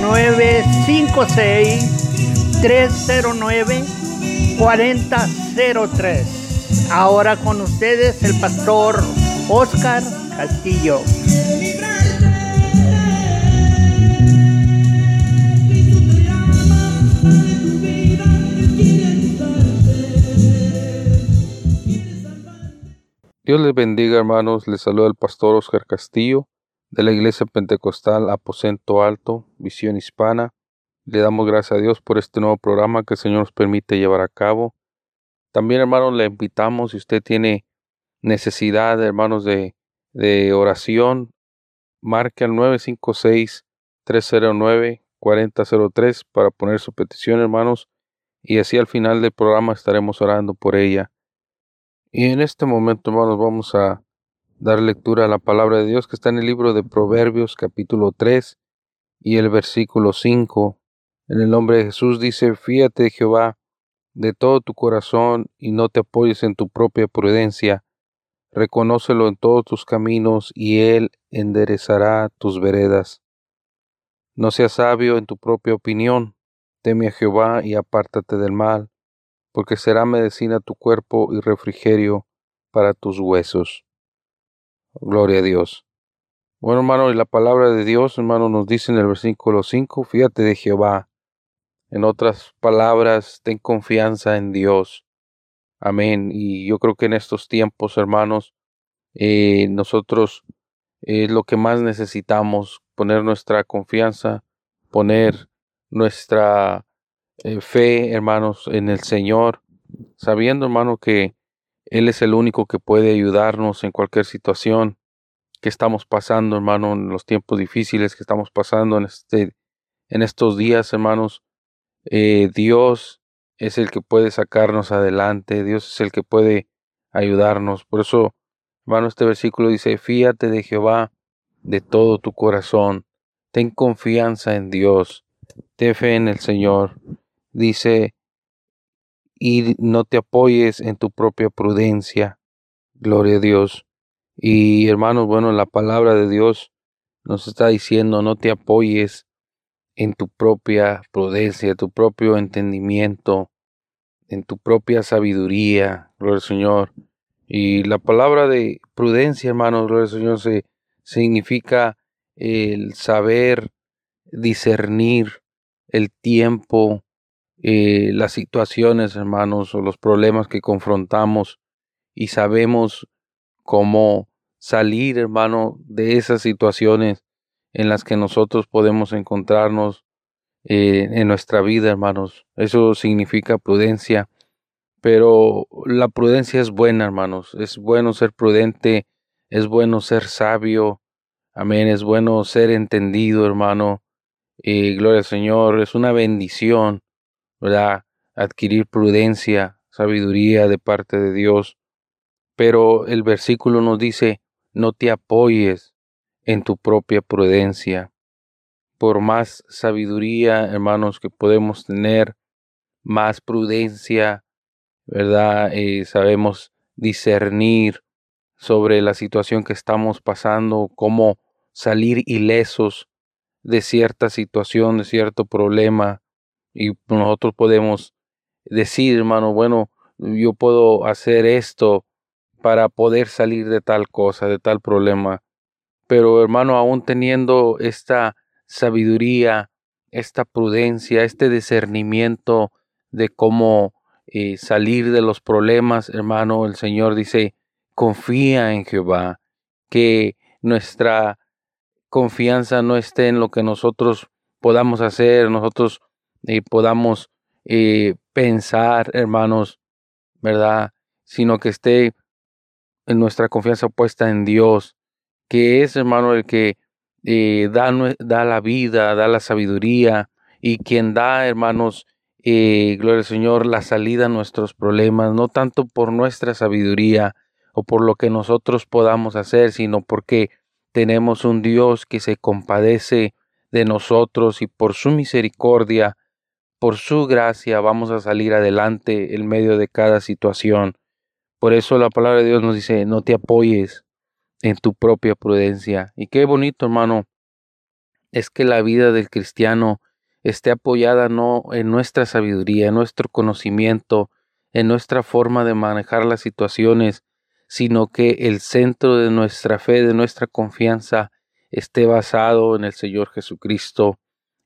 956-309-4003. Ahora con ustedes el pastor Oscar Castillo. Dios les bendiga hermanos, les saluda el pastor Oscar Castillo de la Iglesia Pentecostal Aposento Alto, Visión Hispana. Le damos gracias a Dios por este nuevo programa que el Señor nos permite llevar a cabo. También, hermanos, le invitamos, si usted tiene necesidad, hermanos, de, de oración, marque al 956-309-4003 para poner su petición, hermanos, y así al final del programa estaremos orando por ella. Y en este momento, hermanos, vamos a dar lectura a la palabra de Dios que está en el libro de Proverbios capítulo 3 y el versículo 5. En el nombre de Jesús dice, fíate Jehová de todo tu corazón y no te apoyes en tu propia prudencia. Reconócelo en todos tus caminos y Él enderezará tus veredas. No seas sabio en tu propia opinión, teme a Jehová y apártate del mal, porque será medicina tu cuerpo y refrigerio para tus huesos. Gloria a Dios. Bueno, hermano, y la palabra de Dios, hermano, nos dice en el versículo 5, fíjate de Jehová. En otras palabras, ten confianza en Dios. Amén. Y yo creo que en estos tiempos, hermanos, eh, nosotros es lo que más necesitamos, poner nuestra confianza, poner nuestra eh, fe, hermanos, en el Señor, sabiendo, hermano, que él es el único que puede ayudarnos en cualquier situación que estamos pasando, hermano, en los tiempos difíciles que estamos pasando en, este, en estos días, hermanos. Eh, Dios es el que puede sacarnos adelante, Dios es el que puede ayudarnos. Por eso, hermano, este versículo dice, fíate de Jehová de todo tu corazón, ten confianza en Dios, ten fe en el Señor. Dice, y no te apoyes en tu propia prudencia. Gloria a Dios. Y hermanos, bueno, la palabra de Dios nos está diciendo, no te apoyes en tu propia prudencia, tu propio entendimiento, en tu propia sabiduría, gloria al Señor. Y la palabra de prudencia, hermanos, gloria al Señor, se, significa el saber discernir el tiempo, eh, las situaciones, hermanos, o los problemas que confrontamos y sabemos cómo salir, hermano, de esas situaciones en las que nosotros podemos encontrarnos eh, en nuestra vida, hermanos. Eso significa prudencia, pero la prudencia es buena, hermanos. Es bueno ser prudente, es bueno ser sabio, amén, es bueno ser entendido, hermano. Eh, gloria al Señor, es una bendición Adquirir prudencia, sabiduría de parte de Dios. Pero el versículo nos dice, no te apoyes en tu propia prudencia. Por más sabiduría, hermanos, que podemos tener, más prudencia, ¿verdad? Eh, sabemos discernir sobre la situación que estamos pasando, cómo salir ilesos de cierta situación, de cierto problema, y nosotros podemos decir, hermano, bueno, yo puedo hacer esto para poder salir de tal cosa, de tal problema. Pero hermano, aún teniendo esta sabiduría, esta prudencia, este discernimiento de cómo eh, salir de los problemas, hermano, el Señor dice, confía en Jehová, que nuestra confianza no esté en lo que nosotros podamos hacer, nosotros y podamos eh, pensar, hermanos, ¿verdad? Sino que esté en nuestra confianza puesta en Dios, que es, hermano, el que eh, da, da, la vida, da la sabiduría y quien da, hermanos, eh, gloria al Señor, la salida a nuestros problemas, no tanto por nuestra sabiduría o por lo que nosotros podamos hacer, sino porque tenemos un Dios que se compadece de nosotros y por su misericordia, por su gracia, vamos a salir adelante en medio de cada situación. Por eso la palabra de Dios nos dice, no te apoyes en tu propia prudencia. Y qué bonito, hermano, es que la vida del cristiano esté apoyada no en nuestra sabiduría, en nuestro conocimiento, en nuestra forma de manejar las situaciones, sino que el centro de nuestra fe, de nuestra confianza, esté basado en el Señor Jesucristo.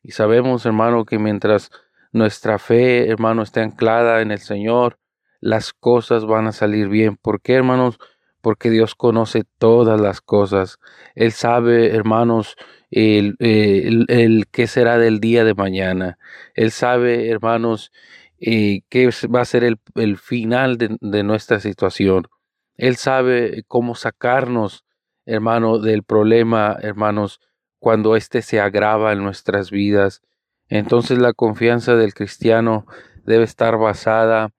Y sabemos, hermano, que mientras nuestra fe, hermano, esté anclada en el Señor, las cosas van a salir bien. ¿Por qué, hermanos? porque Dios conoce todas las cosas. Él sabe, hermanos, el, el, qué será del día de mañana. Él sabe, hermanos, eh, qué va a ser el, el final de, de, nuestra situación. Él sabe cómo sacarnos, hermano, del problema, hermanos, cuando éste se agrava en nuestras vidas. Entonces la confianza del cristiano debe estar basada,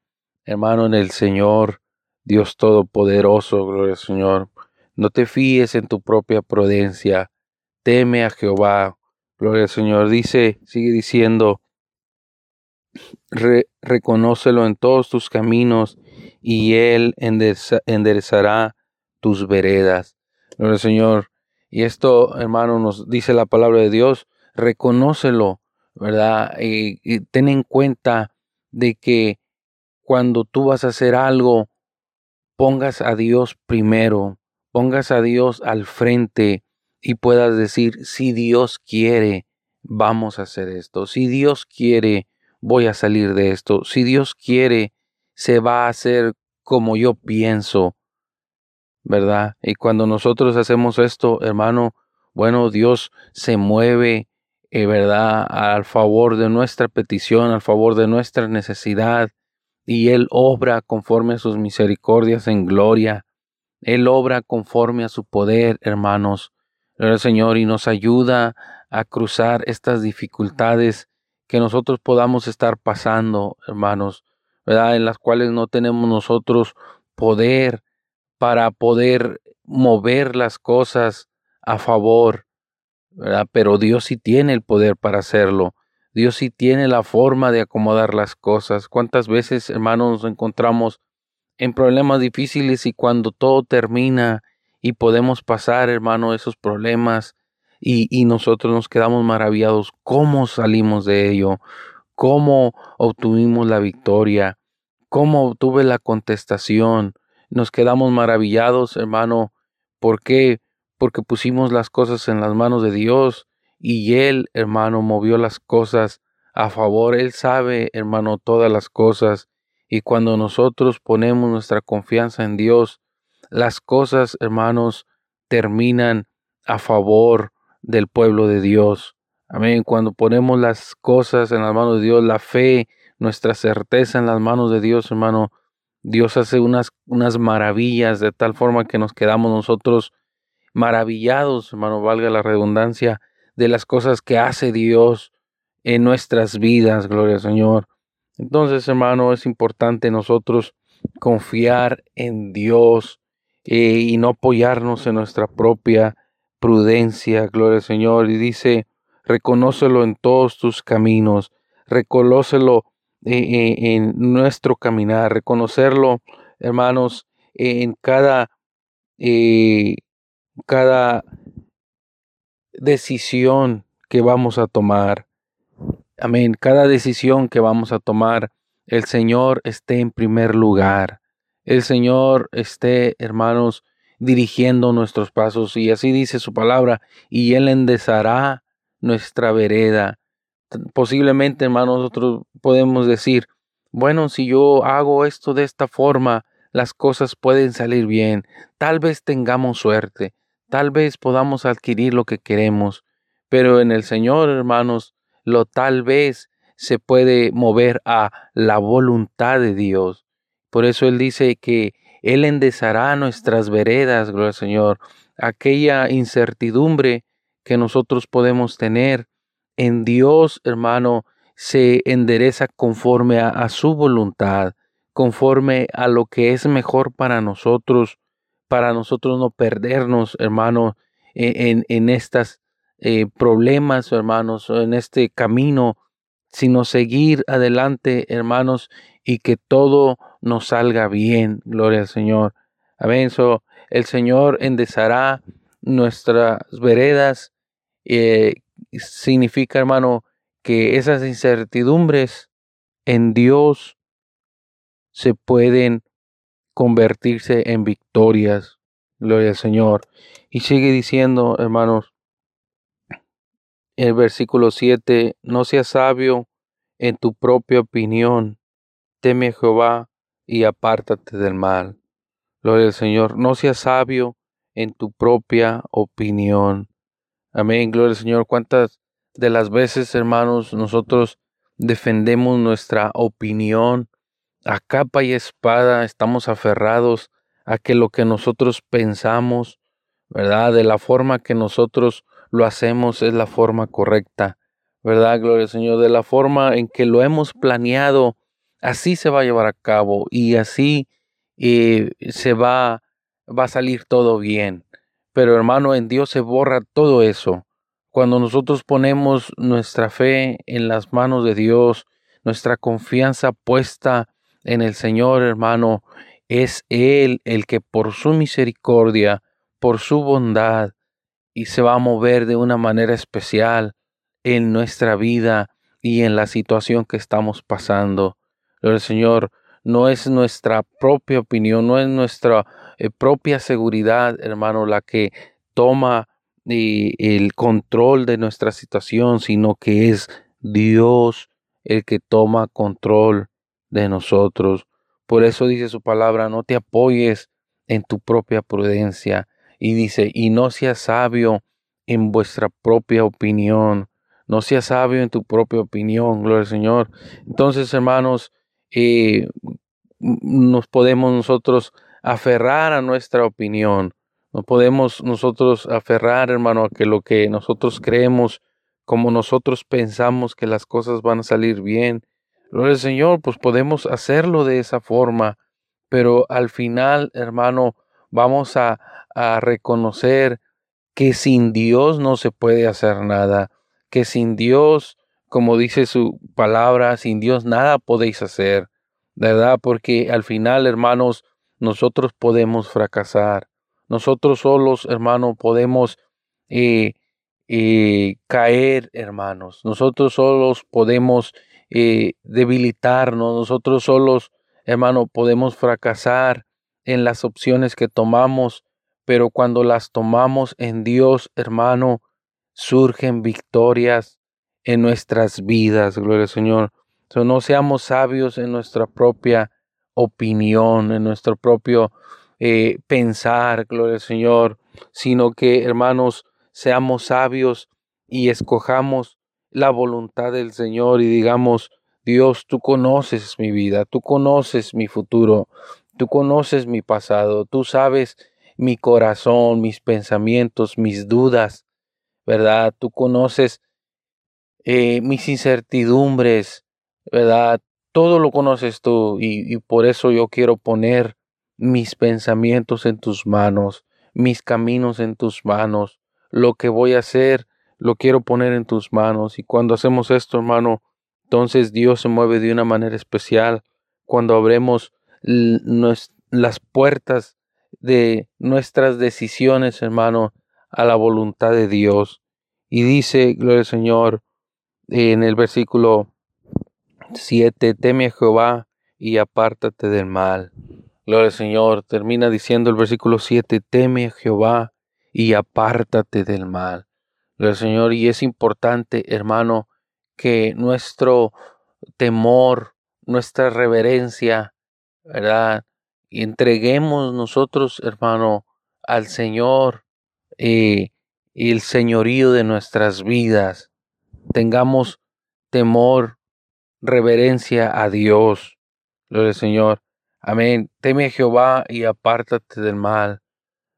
hermano, en el Señor, Dios Todopoderoso, gloria al Señor. No te fíes en tu propia prudencia, teme a Jehová, gloria al Señor. Dice, sigue diciendo, reconócelo en todos tus caminos y Él enderezará tus veredas. Gloria al Señor. Y esto, hermano, nos dice la palabra de Dios, reconócelo, ¿verdad? y ten en cuenta de que cuando tú vas a hacer algo, pongas a Dios primero, pongas a Dios al frente y puedas decir, si Dios quiere, vamos a hacer esto, si Dios quiere, voy a salir de esto, si Dios quiere, se va a hacer como yo pienso, ¿verdad? Y cuando nosotros hacemos esto, hermano, bueno, Dios se mueve, eh, ¿verdad? Al favor de nuestra petición, al favor de nuestra necesidad y Él obra conforme a sus misericordias en gloria. Él obra conforme a su poder, hermanos. Señor y nos ayuda a cruzar estas dificultades que nosotros podamos estar pasando, hermanos, ¿verdad? En las cuales no tenemos nosotros poder para poder mover las cosas a favor, Pero Dios sí tiene el poder para hacerlo. Dios sí tiene la forma de acomodar las cosas. ¿Cuántas veces, hermanos, nos encontramos en problemas difíciles y cuando todo termina y podemos pasar, hermano, esos problemas y, y nosotros nos quedamos maravillados cómo salimos de ello, cómo obtuvimos la victoria, cómo obtuve la contestación. Nos quedamos maravillados, hermano. ¿Por qué? Porque pusimos las cosas en las manos de Dios y Él, hermano, movió las cosas a favor. Él sabe, hermano, todas las cosas. Y cuando nosotros ponemos nuestra confianza en Dios, las cosas, hermanos, terminan a favor del pueblo de Dios. Amén. Cuando ponemos las cosas en las manos de Dios, la fe, nuestra certeza en las manos de Dios, hermano, Dios hace unas, unas maravillas de tal forma que nos quedamos nosotros maravillados, hermano, valga la redundancia, de las cosas que hace Dios en nuestras vidas, gloria al Señor. Entonces, hermano, es importante nosotros confiar en Dios eh, y no apoyarnos en nuestra propia prudencia, gloria al Señor. Y dice, reconócelo en todos tus caminos, reconócelo eh, eh, en nuestro caminar, reconocerlo, hermanos, en cada, cada decisión que vamos a tomar. Amén. Cada decisión que vamos a tomar, el Señor esté en primer lugar. El Señor esté, hermanos, dirigiendo nuestros pasos. Y así dice su palabra, y Él enderezará nuestra vereda. Posiblemente, hermanos, nosotros podemos decir, bueno, si yo hago esto de esta forma, las cosas pueden salir bien. Tal vez tengamos suerte. Tal vez podamos adquirir lo que queremos, pero en el Señor, hermanos, lo tal vez se puede mover a la voluntad de Dios. Por eso Él dice que Él endezará nuestras veredas, gloria al Señor. Aquella incertidumbre que nosotros podemos tener en Dios, hermano, se endereza conforme a, su voluntad, conforme a lo que es mejor para nosotros, para nosotros no perdernos, hermano, e, en, en estas eh, problemas, hermanos, en este camino, sino seguir adelante, hermanos, y que todo nos salga bien. Gloria al Señor. Amén. el Señor enderezará nuestras veredas. Eh, significa, hermano, que esas incertidumbres en Dios se pueden convertirse en victorias. Gloria al Señor. Y sigue diciendo, hermanos, el versículo 7, no seas sabio en tu propia opinión, teme a Jehová y apártate del mal. Gloria al Señor, no seas sabio en tu propia opinión. Amén, gloria al Señor. ¿Cuántas de las veces, hermanos, nosotros defendemos nuestra opinión a capa y espada, estamos aferrados a que lo que nosotros pensamos, ¿verdad? De la forma que nosotros lo hacemos es la forma correcta, ¿verdad? Gloria al Señor, de la forma en que lo hemos planeado, así se va a llevar a cabo y así eh, se va, va a salir todo bien. Pero hermano, en Dios se borra todo eso. Cuando nosotros ponemos nuestra fe en las manos de Dios, nuestra confianza puesta en el Señor, hermano, es Él el que por su misericordia, por su bondad, y se va a mover de una manera especial en nuestra vida y en la situación que estamos pasando. El Señor no es nuestra propia opinión, no es nuestra eh, propia seguridad, hermano, la que toma el control de nuestra situación, sino que es Dios el que toma control de nosotros. Por eso dice su palabra, no te apoyes en tu propia prudencia. Y dice, y no seas sabio en vuestra propia opinión. No seas sabio en tu propia opinión, gloria al Señor. Entonces, hermanos, eh, nos podemos nosotros aferrar a nuestra opinión no podemos nosotros aferrar, hermano, a que lo que nosotros creemos, como nosotros pensamos que las cosas van a salir bien. Gloria al Señor, pues podemos hacerlo de esa forma, pero al final, hermano, vamos a, a reconocer que sin Dios no se puede hacer nada, que sin Dios, como dice su palabra, sin Dios nada podéis hacer, ¿verdad? Porque al final, hermanos, nosotros podemos fracasar. Nosotros solos, hermano, podemos eh, eh, caer, hermanos. Nosotros solos podemos eh, debilitarnos. Nosotros solos, hermano, podemos fracasar en las opciones que tomamos. Pero cuando las tomamos en Dios, hermano, surgen victorias en nuestras vidas. Gloria al Señor. no seamos sabios en nuestra propia opinión, en nuestro propio eh, pensar, gloria al Señor, sino que, hermanos, seamos sabios y escojamos la voluntad del Señor y digamos, Dios, tú conoces mi vida, tú conoces mi futuro, tú conoces mi pasado, tú sabes mi corazón, mis pensamientos, mis dudas, ¿verdad? Tú conoces eh, mis incertidumbres, ¿verdad? Todo lo conoces tú y, y por eso yo quiero poner mis pensamientos en tus manos, mis caminos en tus manos, lo que voy a hacer, lo quiero poner en tus manos. Y cuando hacemos esto, hermano, entonces Dios se mueve de una manera especial. Cuando abremos las puertas de nuestras decisiones, hermano, a la voluntad de Dios. Y dice, gloria al Señor, en el versículo 7, teme a Jehová y apártate del mal. Gloria al Señor. Termina diciendo el versículo 7, teme a Jehová y apártate del mal. Al Señor. Y es importante, hermano, que nuestro temor, nuestra reverencia, ¿verdad? Y entreguemos nosotros, hermano, al Señor eh, y el señorío de nuestras vidas. Tengamos temor, reverencia a Dios. Gloria al Señor. Amén. Teme a Jehová y apártate del mal.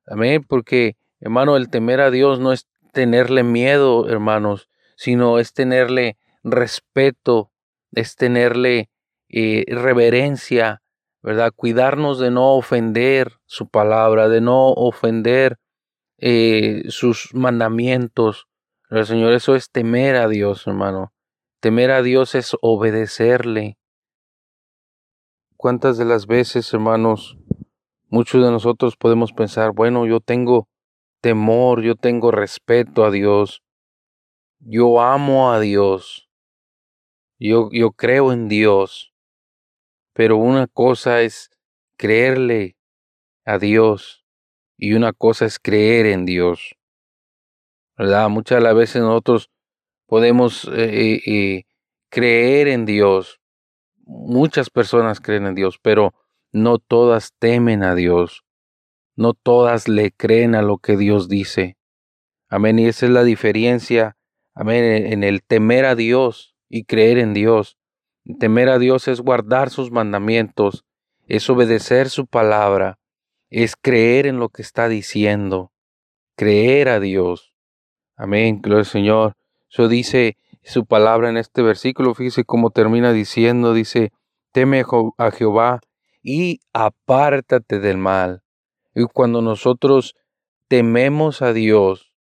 Amén. Porque, hermano, el temer a Dios no es tenerle miedo, hermanos, sino es tenerle respeto, es tenerle eh, reverencia, ¿verdad? Cuidarnos de no ofender su palabra, de no ofender eh, sus mandamientos. El Señor, eso es temer a Dios, hermano. Temer a Dios es obedecerle. ¿Cuántas de las veces, hermanos, muchos de nosotros podemos pensar, bueno, yo tengo temor, yo tengo respeto a Dios, yo amo a Dios, yo, yo creo en Dios, pero una cosa es creerle a Dios y una cosa es creer en Dios. ¿Verdad? Muchas de veces nosotros podemos eh, eh, creer en Dios. Muchas personas creen en Dios, pero no todas temen a Dios. No todas le creen a lo que Dios dice. Amén. Y esa es la diferencia. Amén. En el temer a Dios y creer en Dios. Temer a Dios es guardar sus mandamientos, es obedecer su palabra, es creer en lo que está diciendo, creer a Dios. Amén, gloria al Señor. Eso dice su palabra en este versículo, fíjese cómo termina diciendo, dice, teme a Jehová y apártate del mal. Y cuando nosotros tememos a Dios,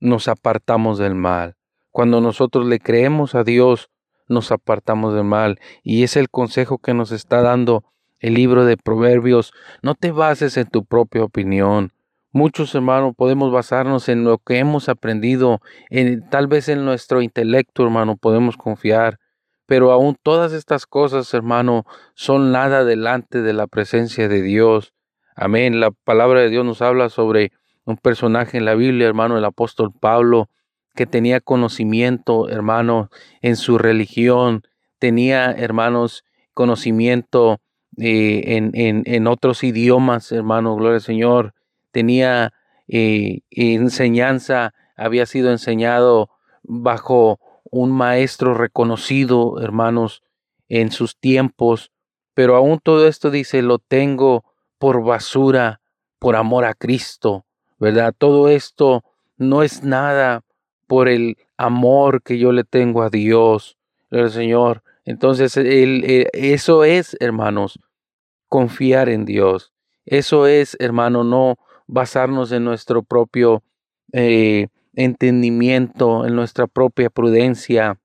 nos apartamos del mal. Cuando nosotros le creemos a Dios, nos apartamos del mal. Y es el consejo que nos está dando el libro de Proverbios. No te bases en tu propia opinión. Muchos hermanos podemos basarnos en lo que hemos aprendido, en, tal vez en nuestro intelecto, hermano, podemos confiar. Pero aún todas estas cosas, hermano, son nada delante de la presencia de Dios. Amén. La palabra de Dios nos habla sobre un personaje en la Biblia, hermano, el apóstol Pablo, que tenía conocimiento, hermano, en su religión, tenía, hermanos, conocimiento eh, en, en, en, otros idiomas, hermano, gloria al Señor, tenía eh, enseñanza, había sido enseñado bajo un maestro reconocido, hermanos, en sus tiempos, pero aún todo esto dice, lo tengo por basura, por amor a Cristo, ¿verdad? Todo esto no es nada por el amor que yo le tengo a Dios, el Señor. Entonces, el, eso es, hermanos, confiar en Dios. Eso es, hermano, no basarnos en nuestro propio eh, entendimiento, en nuestra propia prudencia,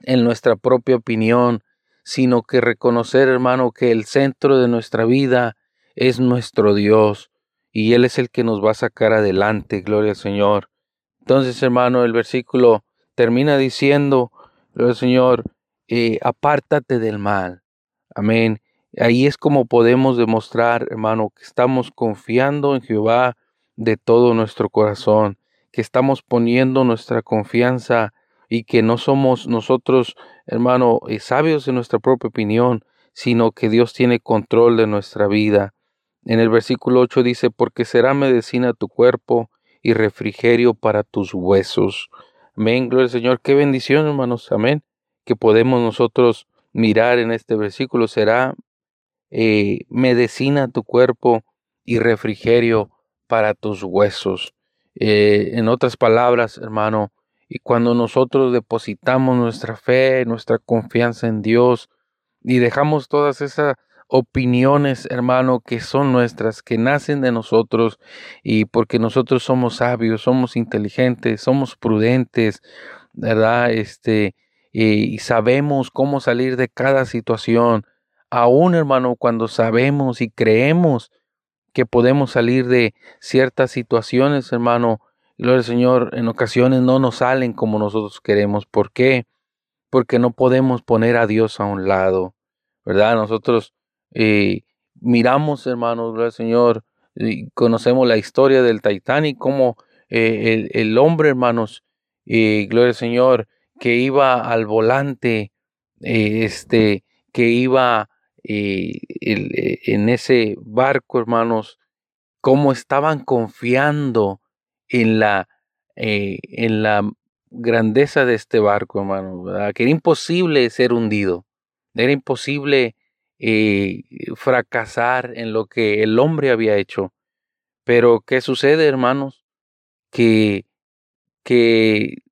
en nuestra propia opinión, sino que reconocer, hermano, que el centro de nuestra vida es nuestro Dios y Él es el que nos va a sacar adelante, gloria al Señor. Entonces, hermano, el versículo termina diciendo, el Señor, eh, apártate del mal. Amén. Ahí es como podemos demostrar, hermano, que estamos confiando en Jehová de todo nuestro corazón, que estamos poniendo nuestra confianza y que no somos nosotros, hermano, eh, sabios en nuestra propia opinión, sino que Dios tiene control de nuestra vida. En el versículo 8 dice, porque será medicina tu cuerpo y refrigerio para tus huesos. Amén, gloria al Señor. Qué bendición, hermanos. Amén. Que podemos nosotros mirar en este versículo. Será eh, medicina tu cuerpo y refrigerio para tus huesos. Eh, en otras palabras, hermano, y cuando nosotros depositamos nuestra fe, nuestra confianza en Dios y dejamos todas esas opiniones, hermano, que son nuestras, que nacen de nosotros y porque nosotros somos sabios, somos inteligentes, somos prudentes, ¿verdad? Este, y sabemos cómo salir de cada situación. Aún, hermano, cuando sabemos y creemos que podemos salir de ciertas situaciones, hermano, gloria al Señor, en ocasiones no nos salen como nosotros queremos. ¿Por qué? Porque no podemos poner a Dios a un lado, ¿verdad? Nosotros eh, miramos, hermanos, al Señor, y conocemos la historia del Titanic, como eh, el, hombre, hermanos, eh, gloria al Señor, que iba al volante, este, que iba en ese barco, hermanos, cómo estaban confiando en la, en la grandeza de este barco, hermanos, que era imposible ser hundido, era imposible eh, fracasar en lo que el hombre había hecho. Pero ¿qué sucede, hermanos? Que que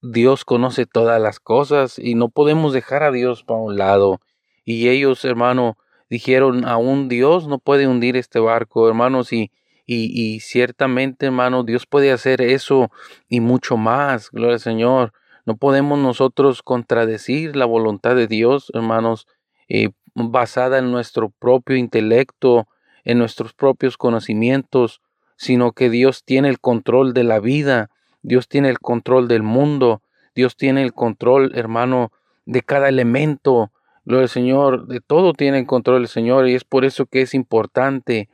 Dios conoce todas las cosas y no podemos dejar a Dios para un lado. Y ellos, hermano, dijeron, aún Dios no puede hundir este barco, hermanos, y, y, y ciertamente, hermano, Dios puede hacer eso y mucho más, gloria al Señor. No podemos nosotros contradecir la voluntad de Dios, hermanos, eh, basada en nuestro propio intelecto, en nuestros propios conocimientos, sino que Dios tiene el control de la vida, Dios tiene el control del mundo, Dios tiene el control, hermano, de cada elemento. Lo del Señor, de todo tiene el control el Señor y es por eso que es importante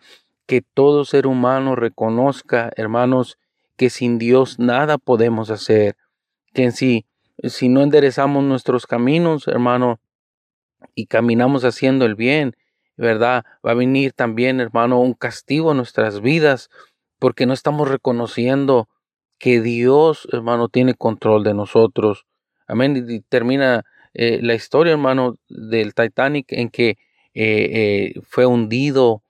que todo ser humano reconozca, hermanos, que sin Dios nada podemos hacer, que en sí, si no enderezamos nuestros caminos, hermano, y caminamos haciendo el bien, ¿verdad? Va a venir también, hermano, un castigo en nuestras vidas, porque no estamos reconociendo que Dios, hermano, tiene control de nosotros. Amén. Y termina eh, la historia, hermano, del Titanic en que eh, eh, fue hundido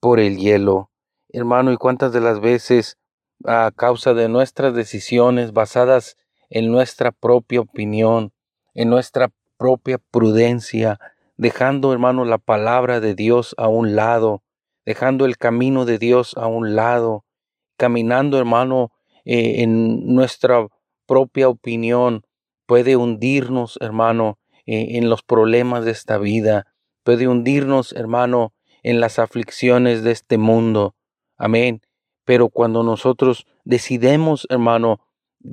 por el hielo. Hermano, ¿y cuántas de las veces a causa de nuestras decisiones basadas en nuestra propia opinión, en nuestra propia prudencia, dejando, hermano, la palabra de Dios a un lado, dejando el camino de Dios a un lado, caminando, hermano, eh, en nuestra propia opinión, puede hundirnos, hermano, eh, en los problemas de esta vida, puede hundirnos, hermano, en las aflicciones de este mundo. Amén. Pero cuando nosotros decidemos, hermano,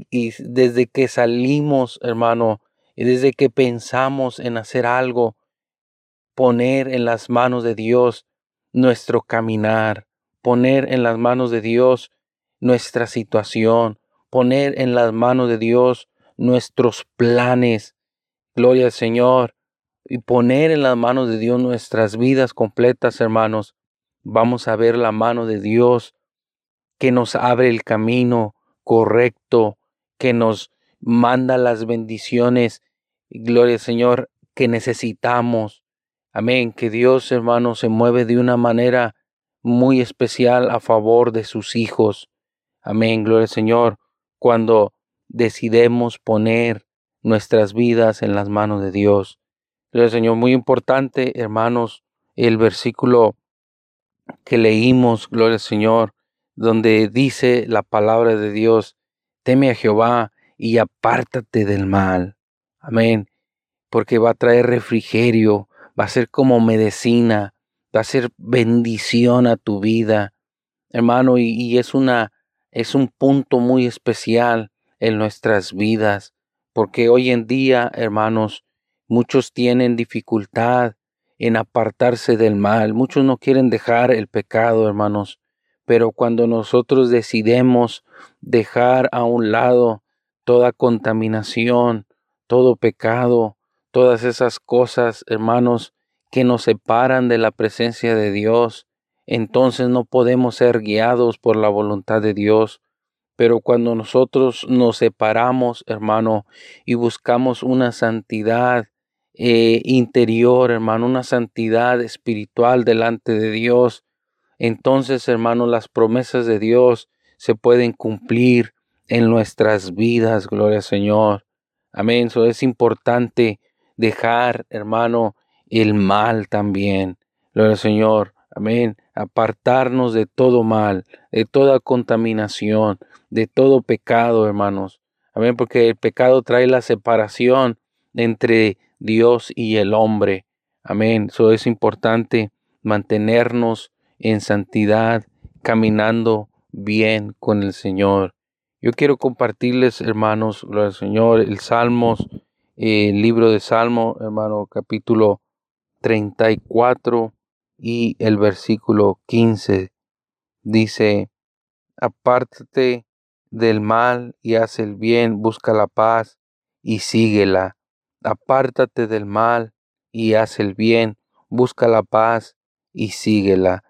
y desde que salimos, hermano, y desde que pensamos en hacer algo, poner en las manos de Dios nuestro caminar, poner en las manos de Dios nuestra situación, poner en las manos de Dios nuestros planes, gloria al Señor, y poner en las manos de Dios nuestras vidas completas, hermanos, vamos a ver la mano de Dios que nos abre el camino correcto, que nos manda las bendiciones, gloria al Señor, que necesitamos. Amén, que Dios, hermano, se mueve de una manera muy especial a favor de sus hijos. Amén, gloria al Señor, cuando decidemos poner nuestras vidas en las manos de Dios. Gloria al Señor, muy importante, hermanos, el versículo que leímos, gloria al Señor, donde dice la palabra de Dios, teme a Jehová y apártate del mal. Amén. Porque va a traer refrigerio, va a ser como medicina, va a ser bendición a tu vida, hermano, y, y es una es un punto muy especial en nuestras vidas, porque hoy en día, hermanos, muchos tienen dificultad en apartarse del mal, muchos no quieren dejar el pecado, hermanos, pero cuando nosotros decidemos dejar a un lado toda contaminación, todo pecado, todas esas cosas, hermanos, que nos separan de la presencia de Dios, entonces no podemos ser guiados por la voluntad de Dios. Pero cuando nosotros nos separamos, hermano, y buscamos una santidad eh, interior, hermano, una santidad espiritual delante de Dios, entonces, hermano, las promesas de Dios se pueden cumplir en nuestras vidas, gloria al Señor. Amén. Eso es importante dejar, hermano, el mal también. Gloria al Señor. Amén. Apartarnos de todo mal, de toda contaminación, de todo pecado, hermanos. Amén. Porque el pecado trae la separación entre Dios y el hombre. Amén. Eso es importante mantenernos en santidad, caminando bien con el Señor. Yo quiero compartirles, hermanos, Señor, el Salmos, el libro de Salmo, hermano, capítulo 34 y el versículo 15 dice, apártate del mal y haz el bien, busca la paz y síguela. Apártate del mal y haz el bien, busca la paz y síguela.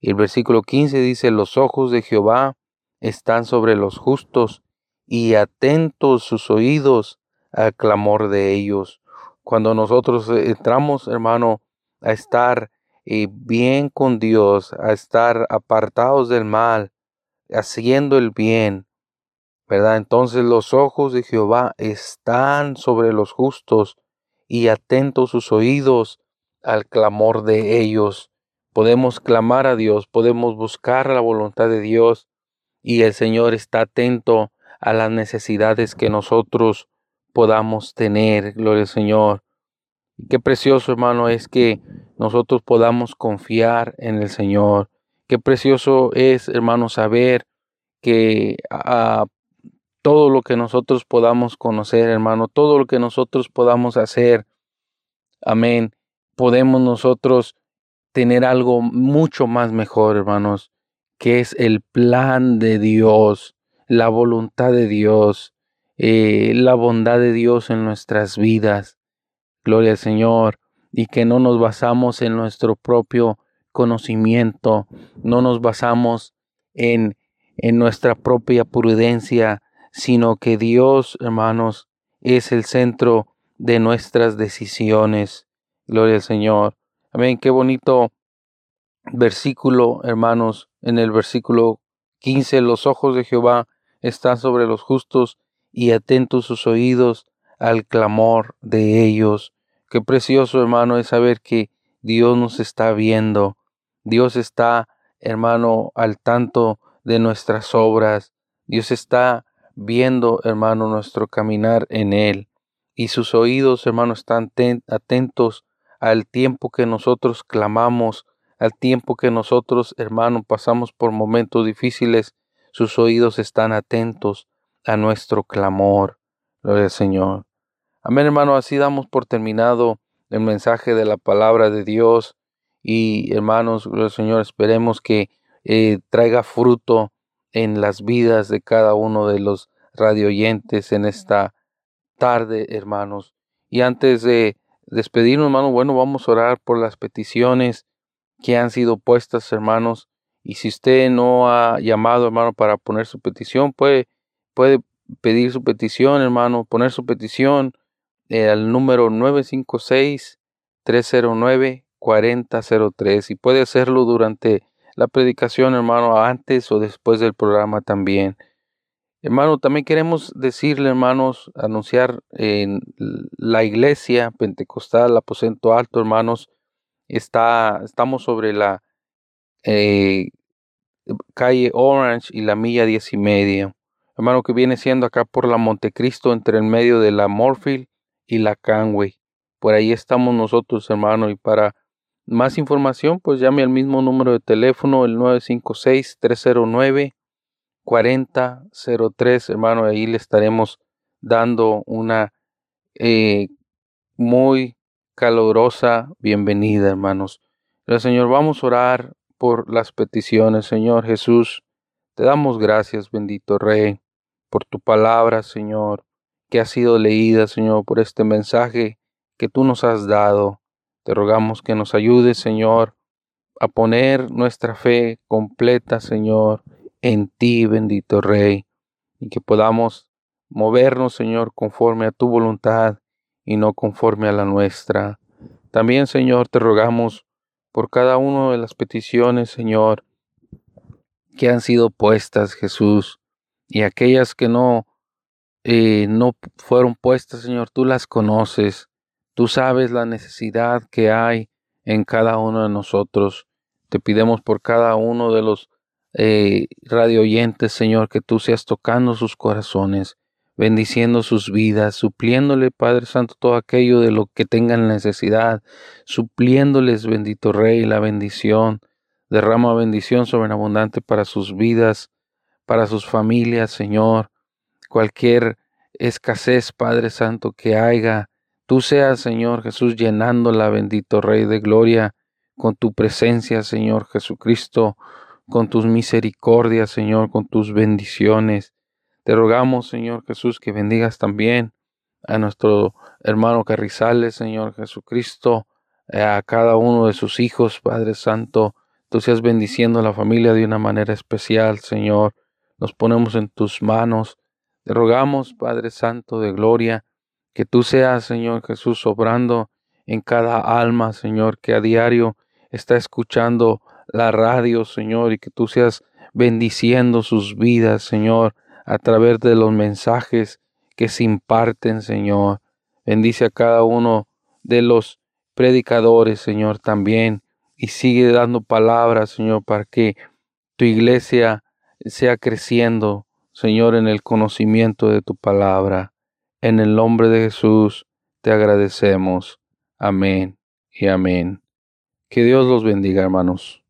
Y el versículo 15 dice, los ojos de Jehová están sobre los justos y atentos sus oídos al clamor de ellos. Cuando nosotros entramos, hermano, a estar y bien con Dios, a estar apartados del mal, haciendo el bien, ¿verdad? Entonces los ojos de Jehová están sobre los justos y atentos sus oídos al clamor de ellos. Podemos clamar a Dios, podemos buscar la voluntad de Dios y el Señor está atento a las necesidades que nosotros podamos tener. Gloria al Señor. Qué precioso, hermano, es que nosotros podamos confiar en el Señor. Qué precioso es, hermano, saber que a, todo lo que nosotros podamos conocer, hermano, todo lo que nosotros podamos hacer, amén, podemos nosotros tener algo mucho más mejor, hermanos, que es el plan de Dios, la voluntad de Dios, eh, la bondad de Dios en nuestras vidas. Gloria al Señor. Y que no nos basamos en nuestro propio conocimiento, no nos basamos en, en nuestra propia prudencia, sino que Dios, hermanos, es el centro de nuestras decisiones. Gloria al Señor. Amén. Qué bonito versículo, hermanos. En el versículo 15, los ojos de Jehová están sobre los justos y atentos sus oídos al clamor de ellos. Qué precioso, hermano, es saber que Dios nos está viendo. Dios está, hermano, al tanto de nuestras obras. Dios está viendo, hermano, nuestro caminar en Él. Y sus oídos, hermano, están atentos al tiempo que nosotros clamamos, al tiempo que nosotros, hermano, pasamos por momentos difíciles. Sus oídos están atentos a nuestro clamor. Gloria al Señor. Amén, hermano. Así damos por terminado el mensaje de la palabra de Dios. Y hermanos, gloria al Señor, esperemos que eh, traiga fruto en las vidas de cada uno de los radioyentes en esta tarde, hermanos. Y antes de despedirnos, hermano, bueno, vamos a orar por las peticiones que han sido puestas, hermanos. Y si usted no ha llamado, hermano, para poner su petición, puede, puede pedir su petición, hermano, poner su petición eh, al número 956-309-4003 y puede hacerlo durante la predicación, hermano, antes o después del programa también. Hermano, también queremos decirle, hermanos, anunciar en la iglesia pentecostal, aposento alto, hermanos, está, estamos sobre la eh, calle Orange y la milla diez y media hermano, que viene siendo acá por la Montecristo, entre el medio de la Morfield y la Canway. Por ahí estamos nosotros, hermano, y para más información, pues llame al mismo número de teléfono, el 956-309-4003, hermano, ahí le estaremos dando una eh, muy calurosa bienvenida, hermanos. Señor, vamos a orar por las peticiones, Señor Jesús. Te damos gracias, bendito Rey por tu palabra, Señor, que ha sido leída, Señor, por este mensaje que tú nos has dado. Te rogamos que nos ayudes, Señor, a poner nuestra fe completa, Señor, en ti, bendito Rey, y que podamos movernos, Señor, conforme a tu voluntad y no conforme a la nuestra. También, Señor, te rogamos por cada una de las peticiones, Señor, que han sido puestas, Jesús y aquellas que no, eh, no fueron puestas, Señor, tú las conoces. Tú sabes la necesidad que hay en cada uno de nosotros. Te pidemos por cada uno de los eh, radio oyentes, Señor, que tú seas tocando sus corazones, bendiciendo sus vidas, supliéndole, Padre Santo, todo aquello de lo que tengan necesidad, supliéndoles, bendito Rey, la bendición. Derrama bendición sobreabundante para sus vidas para sus familias, Señor. Cualquier escasez, Padre Santo, que haya, tú seas, Señor Jesús, llenándola, bendito Rey de Gloria, con tu presencia, Señor Jesucristo, con tus misericordias, Señor, con tus bendiciones. Te rogamos, Señor Jesús, que bendigas también a nuestro hermano Carrizales, Señor Jesucristo, a cada uno de sus hijos, Padre Santo. Tú seas bendiciendo a la familia de una manera especial, Señor nos ponemos en tus manos. Te rogamos, Padre Santo de Gloria, que tú seas, Señor Jesús, obrando en cada alma, Señor, que a diario está escuchando la radio, Señor, y que tú seas bendiciendo sus vidas, Señor, a través de los mensajes que se imparten, Señor. Bendice a cada uno de los predicadores, Señor, también. Y sigue dando palabras, Señor, para que tu iglesia sea creciendo, Señor, en el conocimiento de tu palabra. En el nombre de Jesús te agradecemos. Amén y amén. Que Dios los bendiga, hermanos.